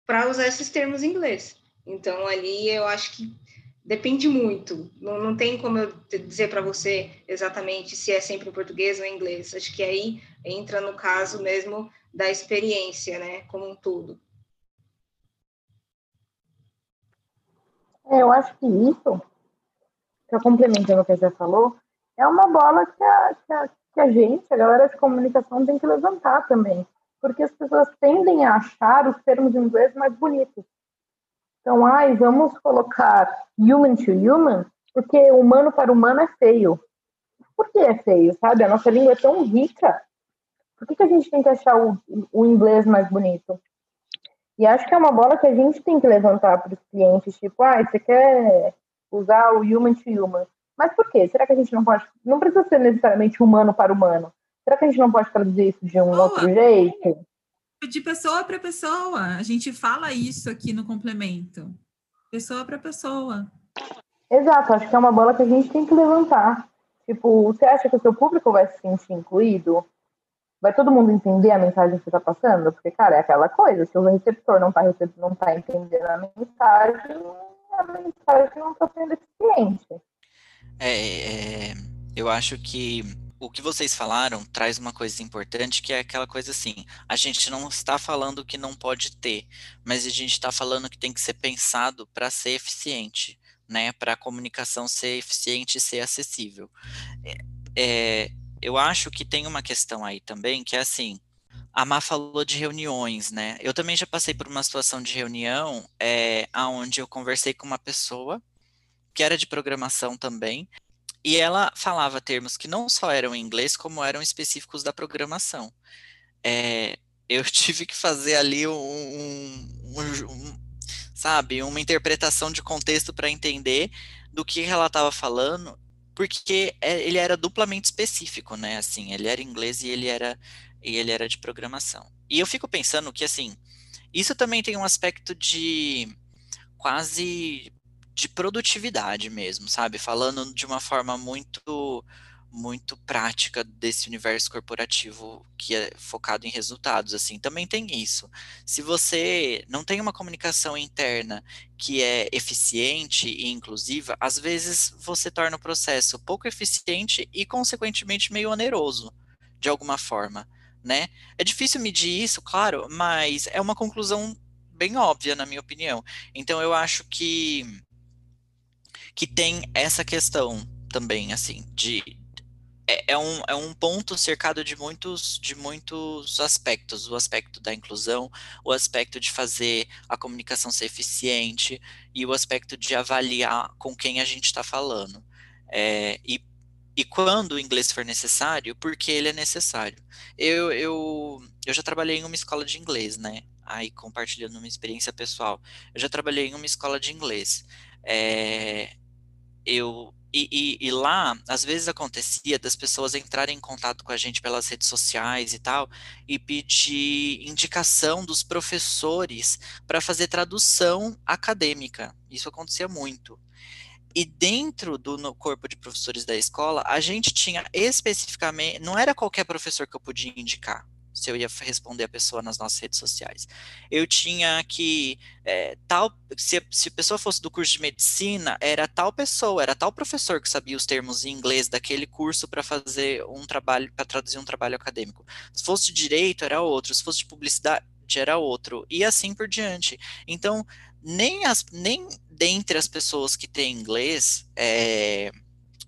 para usar esses termos em inglês. Então, ali eu acho que depende muito. Não, não tem como eu dizer para você exatamente se é sempre em português ou em inglês. Acho que aí entra no caso mesmo da experiência, né, como um todo. Eu acho que isso, que complementando o que você falou, é uma bola que a, que a, que a gente, a galera de comunicação, tem que levantar também. Porque as pessoas tendem a achar os termos em inglês mais bonitos. Então, ai, vamos colocar human to human, porque humano para humano é feio. Por que é feio, sabe? A nossa língua é tão rica. Por que, que a gente tem que achar o, o inglês mais bonito? E acho que é uma bola que a gente tem que levantar para os clientes, tipo, ah, você quer usar o human to human. Mas por quê? Será que a gente não pode. Não precisa ser necessariamente humano para humano. Será que a gente não pode traduzir isso de um Boa. outro jeito? De pessoa para pessoa. A gente fala isso aqui no complemento. Pessoa para pessoa. Exato, acho que é uma bola que a gente tem que levantar. Tipo, você acha que o seu público vai se sentir incluído? Vai todo mundo entender a mensagem que você está passando? Porque, cara, é aquela coisa, se o receptor não está não tá entendendo a mensagem, a mensagem não está sendo eficiente. É, é, eu acho que o que vocês falaram traz uma coisa importante, que é aquela coisa assim, a gente não está falando que não pode ter, mas a gente está falando que tem que ser pensado para ser eficiente, né? Para a comunicação ser eficiente e ser acessível. É, é eu acho que tem uma questão aí também, que é assim, a Má falou de reuniões, né? Eu também já passei por uma situação de reunião é, onde eu conversei com uma pessoa que era de programação também, e ela falava termos que não só eram em inglês, como eram específicos da programação. É, eu tive que fazer ali um, um, um sabe, uma interpretação de contexto para entender do que ela estava falando porque é, ele era duplamente específico, né? Assim, ele era inglês e ele era e ele era de programação. E eu fico pensando que assim, isso também tem um aspecto de quase de produtividade mesmo, sabe? Falando de uma forma muito muito prática desse universo corporativo que é focado em resultados, assim, também tem isso. Se você não tem uma comunicação interna que é eficiente e inclusiva, às vezes você torna o processo pouco eficiente e consequentemente meio oneroso, de alguma forma, né? É difícil medir isso, claro, mas é uma conclusão bem óbvia, na minha opinião. Então eu acho que que tem essa questão também, assim, de, é, é, um, é um ponto cercado de muitos, de muitos aspectos. O aspecto da inclusão, o aspecto de fazer a comunicação ser eficiente e o aspecto de avaliar com quem a gente está falando. É, e, e quando o inglês for necessário, porque ele é necessário. Eu, eu, eu já trabalhei em uma escola de inglês, né? Aí compartilhando uma experiência pessoal. Eu já trabalhei em uma escola de inglês. É, eu e, e, e, lá, às vezes acontecia das pessoas entrarem em contato com a gente pelas redes sociais e tal, e pedir indicação dos professores para fazer tradução acadêmica. Isso acontecia muito. E dentro do corpo de professores da escola, a gente tinha especificamente, não era qualquer professor que eu podia indicar se eu ia responder a pessoa nas nossas redes sociais. Eu tinha que é, tal, se, se a pessoa fosse do curso de medicina, era tal pessoa, era tal professor que sabia os termos em inglês daquele curso para fazer um trabalho, para traduzir um trabalho acadêmico. Se fosse de direito, era outro, se fosse de publicidade, era outro, e assim por diante. Então, nem, as, nem dentre as pessoas que têm inglês, é,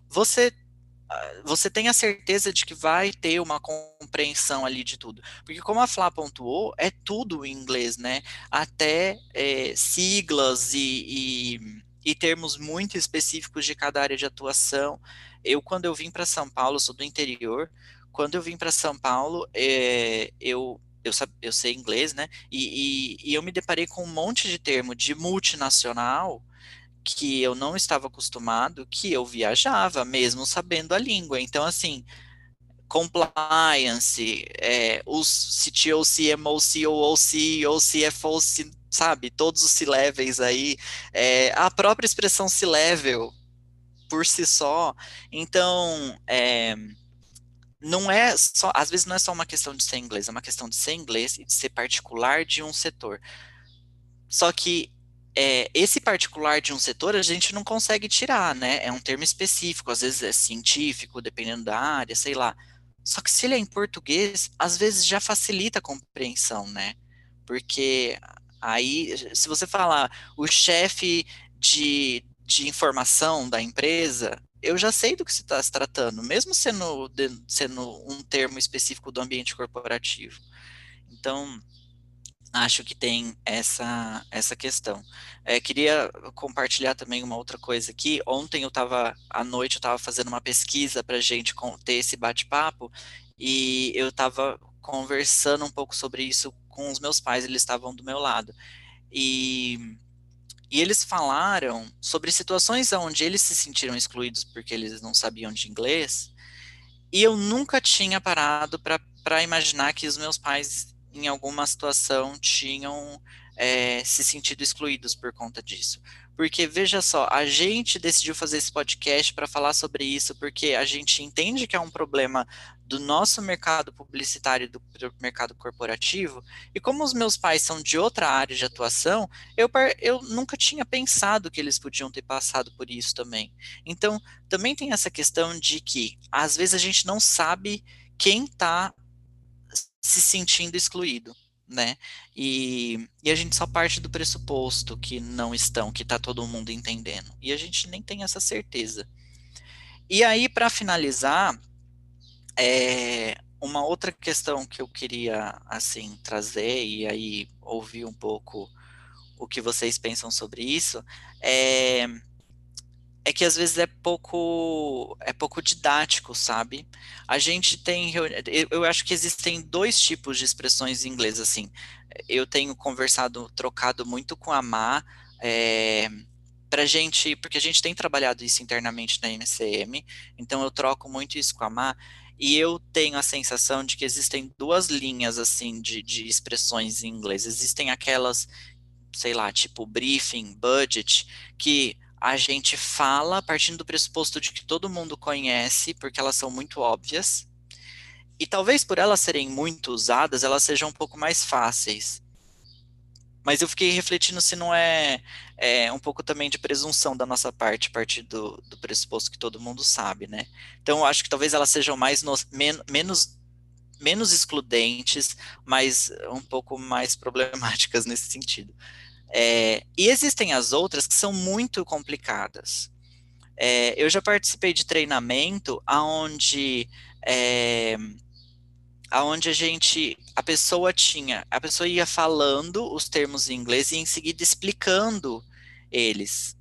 você você tem a certeza de que vai ter uma compreensão ali de tudo. Porque como a Flá pontuou, é tudo em inglês, né? Até é, siglas e, e, e, termos muito específicos de cada área de atuação. Eu, quando eu vim para São Paulo, sou do interior, quando eu vim para São Paulo, é, eu, eu, eu sei inglês, né? E, e, e eu me deparei com um monte de termo de multinacional, que eu não estava acostumado, que eu viajava, mesmo sabendo a língua. Então, assim, compliance, é, os CTO, CMO, COO, CEO, CFO, sabe, todos os C-levels aí, é, a própria expressão C-level, por si só, então, é, não é só, às vezes não é só uma questão de ser inglês, é uma questão de ser inglês e de ser particular de um setor. Só que é, esse particular de um setor a gente não consegue tirar, né? É um termo específico, às vezes é científico, dependendo da área, sei lá. Só que se ele é em português, às vezes já facilita a compreensão, né? Porque aí, se você falar o chefe de, de informação da empresa, eu já sei do que se está se tratando, mesmo sendo, sendo um termo específico do ambiente corporativo. Então, acho que tem essa, essa questão. É, queria compartilhar também uma outra coisa aqui. Ontem eu estava, à noite, eu estava fazendo uma pesquisa para a gente ter esse bate-papo e eu estava conversando um pouco sobre isso com os meus pais, eles estavam do meu lado. E, e eles falaram sobre situações onde eles se sentiram excluídos porque eles não sabiam de inglês, e eu nunca tinha parado para imaginar que os meus pais em alguma situação tinham é, se sentido excluídos por conta disso. Porque, veja só, a gente decidiu fazer esse podcast para falar sobre isso, porque a gente entende que é um problema do nosso mercado publicitário, do mercado corporativo, e como os meus pais são de outra área de atuação, eu, eu nunca tinha pensado que eles podiam ter passado por isso também. Então, também tem essa questão de que, às vezes, a gente não sabe quem está se sentindo excluído, né? E, e a gente só parte do pressuposto que não estão, que está todo mundo entendendo. E a gente nem tem essa certeza. E aí, para finalizar, é, uma outra questão que eu queria assim trazer e aí ouvir um pouco o que vocês pensam sobre isso é é que às vezes é pouco é pouco didático, sabe? A gente tem eu acho que existem dois tipos de expressões em inglês assim. Eu tenho conversado, trocado muito com a Má, é, pra gente, porque a gente tem trabalhado isso internamente na MCM, então eu troco muito isso com a Má, e eu tenho a sensação de que existem duas linhas assim de, de expressões em inglês. Existem aquelas, sei lá, tipo briefing, budget, que a gente fala partindo do pressuposto de que todo mundo conhece, porque elas são muito óbvias, e talvez por elas serem muito usadas, elas sejam um pouco mais fáceis. Mas eu fiquei refletindo se não é, é um pouco também de presunção da nossa parte, partir do, do pressuposto que todo mundo sabe, né? Então, eu acho que talvez elas sejam mais no, men, menos menos excludentes, mas um pouco mais problemáticas nesse sentido. É, e existem as outras que são muito complicadas. É, eu já participei de treinamento aonde é, aonde a gente, a pessoa tinha, a pessoa ia falando os termos em inglês e em seguida explicando eles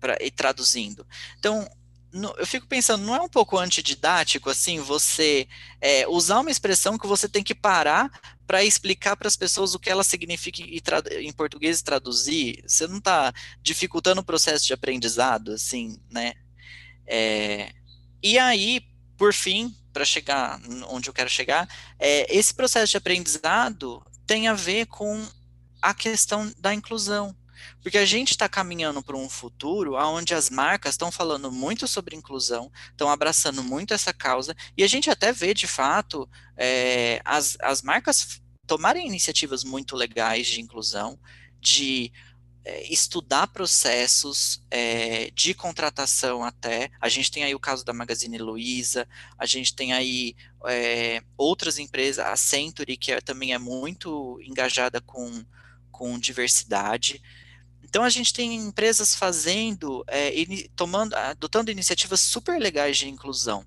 pra, e traduzindo. Então, eu fico pensando, não é um pouco antididático, assim, você é, usar uma expressão que você tem que parar para explicar para as pessoas o que ela significa em português e traduzir? Você não está dificultando o processo de aprendizado, assim, né? É, e aí, por fim, para chegar onde eu quero chegar, é, esse processo de aprendizado tem a ver com a questão da inclusão. Porque a gente está caminhando para um futuro onde as marcas estão falando muito sobre inclusão, estão abraçando muito essa causa, e a gente até vê, de fato, é, as, as marcas tomarem iniciativas muito legais de inclusão, de é, estudar processos é, de contratação até. A gente tem aí o caso da Magazine Luiza, a gente tem aí é, outras empresas, a Century, que é, também é muito engajada com, com diversidade. Então a gente tem empresas fazendo, é, tomando, adotando iniciativas super legais de inclusão,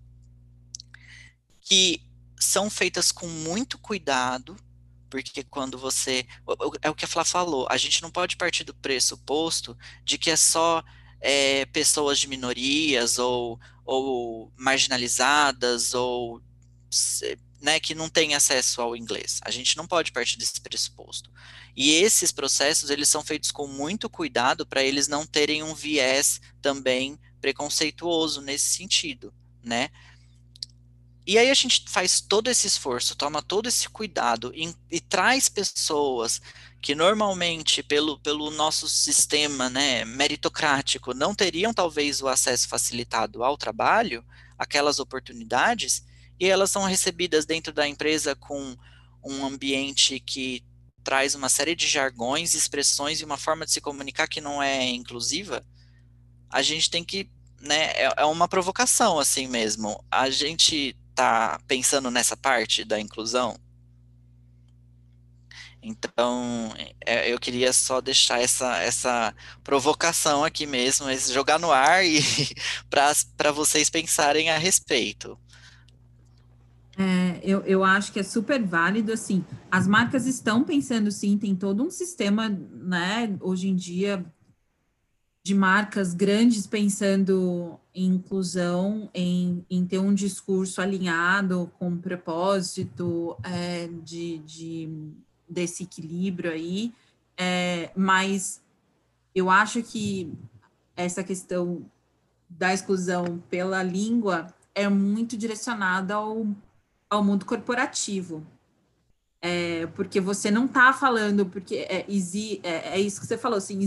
que são feitas com muito cuidado, porque quando você. É o que a Flá falou, a gente não pode partir do pressuposto de que é só é, pessoas de minorias ou, ou marginalizadas ou né, que não têm acesso ao inglês. A gente não pode partir desse pressuposto. E esses processos, eles são feitos com muito cuidado para eles não terem um viés também preconceituoso nesse sentido, né? E aí a gente faz todo esse esforço, toma todo esse cuidado e, e traz pessoas que normalmente, pelo, pelo nosso sistema né, meritocrático, não teriam talvez o acesso facilitado ao trabalho, aquelas oportunidades, e elas são recebidas dentro da empresa com um ambiente que traz uma série de jargões, expressões e uma forma de se comunicar que não é inclusiva, a gente tem que, né, é, é uma provocação assim mesmo. A gente está pensando nessa parte da inclusão? Então, é, eu queria só deixar essa, essa provocação aqui mesmo, jogar no ar e para vocês pensarem a respeito. É, eu, eu acho que é super válido, assim, as marcas estão pensando sim, tem todo um sistema, né, hoje em dia, de marcas grandes pensando em inclusão, em, em ter um discurso alinhado com o propósito é, de, de, desse equilíbrio aí, é, mas eu acho que essa questão da exclusão pela língua é muito direcionada ao, ao mundo corporativo. É, porque você não está falando, porque é, é, é, isso que você falou, assim,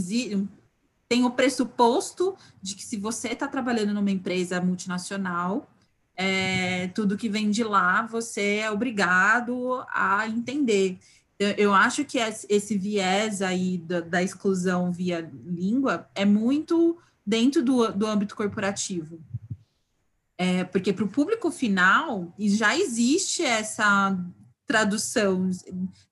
tem o pressuposto de que se você está trabalhando numa empresa multinacional, é, tudo que vem de lá você é obrigado a entender. Eu, eu acho que esse viés aí da, da, exclusão via língua é muito dentro do, do âmbito corporativo. É, porque para o público final já existe essa tradução,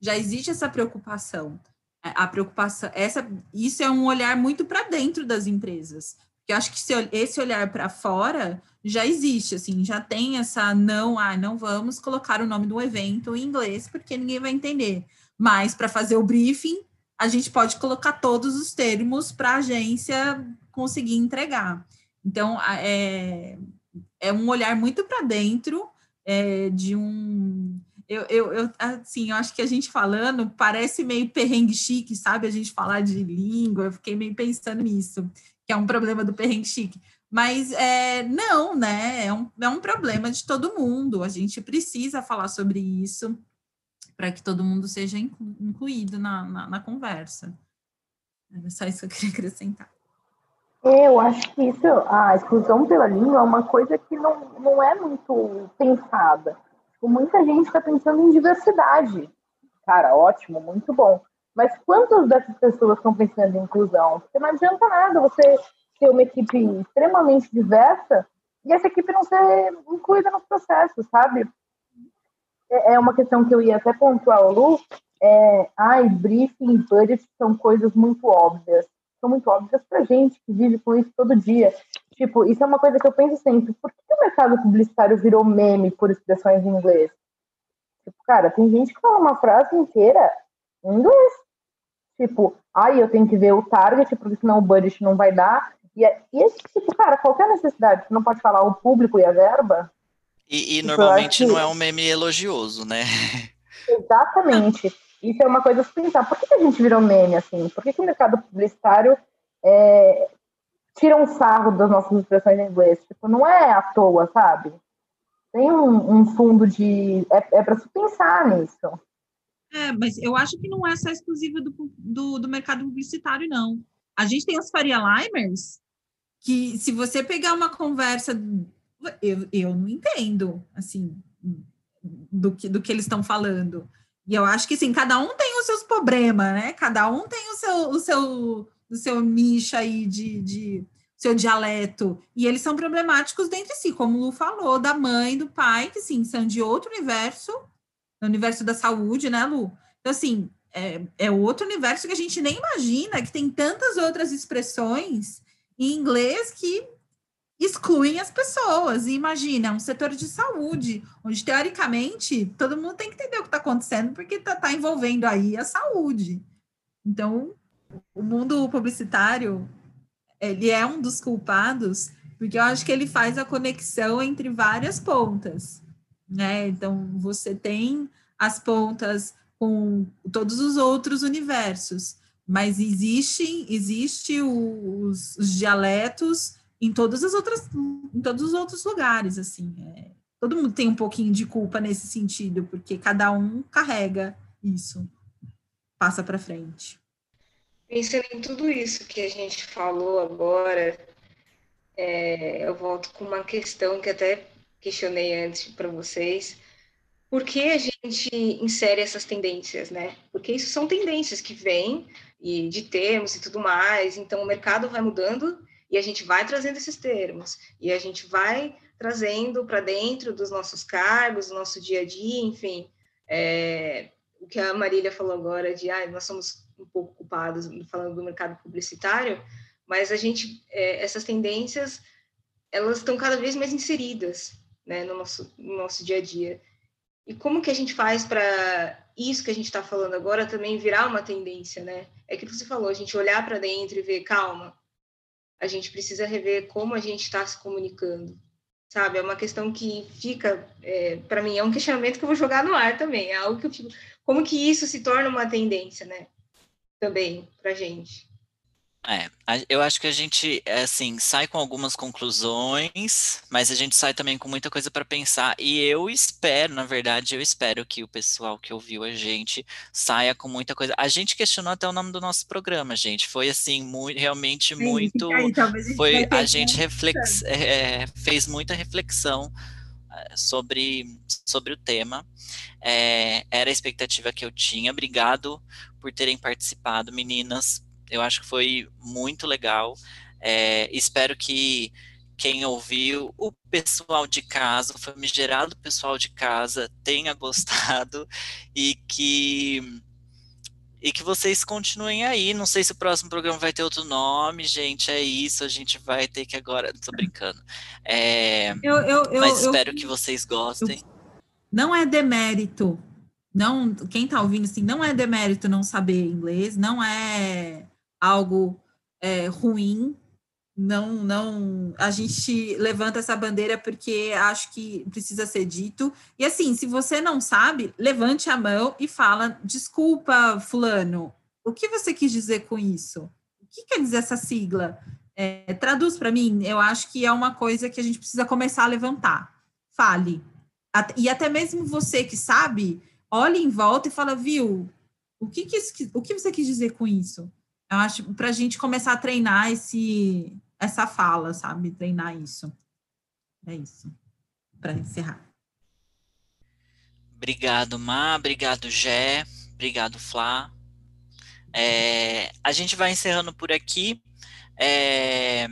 já existe essa preocupação. É, a preocupação, essa, isso é um olhar muito para dentro das empresas. Eu acho que esse olhar para fora já existe, assim, já tem essa não, ah, não vamos colocar o nome do evento em inglês porque ninguém vai entender. Mas para fazer o briefing, a gente pode colocar todos os termos para a agência conseguir entregar. Então, é, é um olhar muito para dentro é, de um eu, eu, eu, assim, eu acho que a gente falando parece meio perrengue chique, sabe? A gente falar de língua, eu fiquei meio pensando nisso, que é um problema do perrengue chique. Mas é, não, né? É um, é um problema de todo mundo. A gente precisa falar sobre isso para que todo mundo seja incluído na, na, na conversa. Era só isso que eu queria acrescentar. Eu acho que isso, a exclusão pela língua é uma coisa que não, não é muito pensada. Tipo, muita gente está pensando em diversidade. Cara, ótimo, muito bom. Mas quantas dessas pessoas estão pensando em inclusão? Porque não adianta nada você ter uma equipe extremamente diversa e essa equipe não ser incluída nos processos, sabe? É, é uma questão que eu ia até pontuar ao Lu. É, ai, briefing e budget são coisas muito óbvias são muito óbvias para gente que vive com isso todo dia. Tipo, isso é uma coisa que eu penso sempre. Por que o mercado publicitário virou meme por expressões em inglês? Tipo, cara, tem gente que fala uma frase inteira em inglês. Tipo, ai, eu tenho que ver o target, porque senão o budget não vai dar. E, é, e tipo, cara, qualquer necessidade, você não pode falar o público e a verba. E, e tipo, normalmente não é um meme elogioso, né? Exatamente. Isso é uma coisa a se pensar. Por que a gente virou meme assim? Por que, que o mercado publicitário é, tira um sarro das nossas expressões em inglês? Tipo, não é à toa, sabe? Tem um, um fundo de. É, é para se pensar nisso. É, mas eu acho que não é só exclusiva do, do, do mercado publicitário, não. A gente tem os Faria Limers, que se você pegar uma conversa. Eu, eu não entendo, assim, do que, do que eles estão falando. E eu acho que sim, cada um tem os seus problemas, né? Cada um tem o seu, o seu, o seu nicho aí de, de seu dialeto. E eles são problemáticos dentre si, como o Lu falou, da mãe, do pai, que sim, são de outro universo, no universo da saúde, né, Lu? Então, assim, é, é outro universo que a gente nem imagina, que tem tantas outras expressões em inglês que excluem as pessoas. E imagina, um setor de saúde, onde teoricamente todo mundo tem que entender o que está acontecendo, porque está tá envolvendo aí a saúde. Então, o mundo publicitário, ele é um dos culpados, porque eu acho que ele faz a conexão entre várias pontas, né? Então, você tem as pontas com todos os outros universos, mas existe, existe os, os dialetos em todas as outras, em todos os outros lugares, assim. É, todo mundo tem um pouquinho de culpa nesse sentido, porque cada um carrega isso, passa para frente. Pensando em tudo isso que a gente falou agora, é, eu volto com uma questão que até questionei antes para vocês. Por que a gente insere essas tendências, né? Porque isso são tendências que vêm e de termos e tudo mais. Então o mercado vai mudando e a gente vai trazendo esses termos, e a gente vai trazendo para dentro dos nossos cargos, do nosso dia a dia, enfim. É, o que a Marília falou agora de ah, nós somos um pouco culpados falando do mercado publicitário, mas a gente, é, essas tendências, elas estão cada vez mais inseridas né, no, nosso, no nosso dia a dia. E como que a gente faz para isso que a gente está falando agora também virar uma tendência, né? É que você falou, a gente olhar para dentro e ver, calma, a gente precisa rever como a gente está se comunicando, sabe? É uma questão que fica, é, para mim, é um questionamento que eu vou jogar no ar também, é algo que eu fico, como que isso se torna uma tendência, né? Também, para gente. É, eu acho que a gente, é, assim, sai com algumas conclusões, mas a gente sai também com muita coisa para pensar. E eu espero, na verdade, eu espero que o pessoal que ouviu a gente saia com muita coisa. A gente questionou até o nome do nosso programa, gente. Foi assim, muito, realmente Sim, muito. Aí, a foi a gente reflex, é, fez muita reflexão é, sobre, sobre o tema. É, era a expectativa que eu tinha. Obrigado por terem participado, meninas eu acho que foi muito legal. É, espero que quem ouviu, o pessoal de casa, o famigerado pessoal de casa, tenha gostado e que e que vocês continuem aí. Não sei se o próximo programa vai ter outro nome, gente. É isso, a gente vai ter que agora. Tô brincando. É, eu, eu, eu, mas espero que vocês gostem. não é demérito. Não, quem tá ouvindo assim, não é demérito não saber inglês, não é algo é, ruim. Não, não. A gente levanta essa bandeira porque acho que precisa ser dito. E assim, se você não sabe, levante a mão e fala: desculpa, fulano. O que você quis dizer com isso? O que quer dizer essa sigla? É, traduz para mim. Eu acho que é uma coisa que a gente precisa começar a levantar. Fale. E até mesmo você que sabe, olhe em volta e fala, viu? O que, que, o que você quis dizer com isso? Eu acho para a gente começar a treinar esse, essa fala, sabe? Treinar isso. É isso. Para encerrar. Obrigado, Má. Obrigado, Gé. Obrigado, Flá. É, a gente vai encerrando por aqui. É,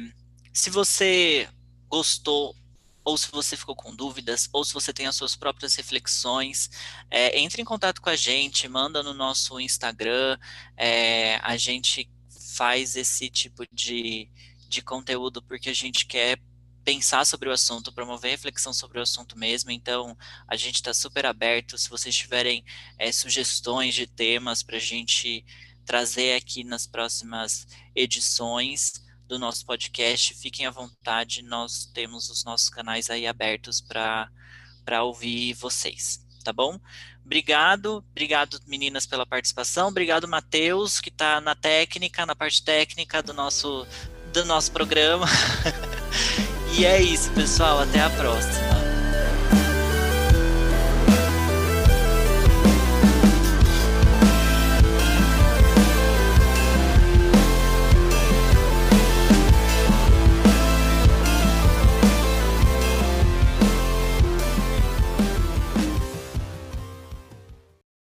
se você gostou ou se você ficou com dúvidas, ou se você tem as suas próprias reflexões, é, entre em contato com a gente, manda no nosso Instagram, é, a gente faz esse tipo de, de conteúdo porque a gente quer pensar sobre o assunto, promover reflexão sobre o assunto mesmo. Então, a gente está super aberto. Se vocês tiverem é, sugestões de temas para a gente trazer aqui nas próximas edições do nosso podcast, fiquem à vontade. Nós temos os nossos canais aí abertos para ouvir vocês, tá bom? Obrigado, obrigado meninas pela participação, obrigado Matheus que está na técnica, na parte técnica do nosso do nosso programa. e é isso, pessoal, até a próxima.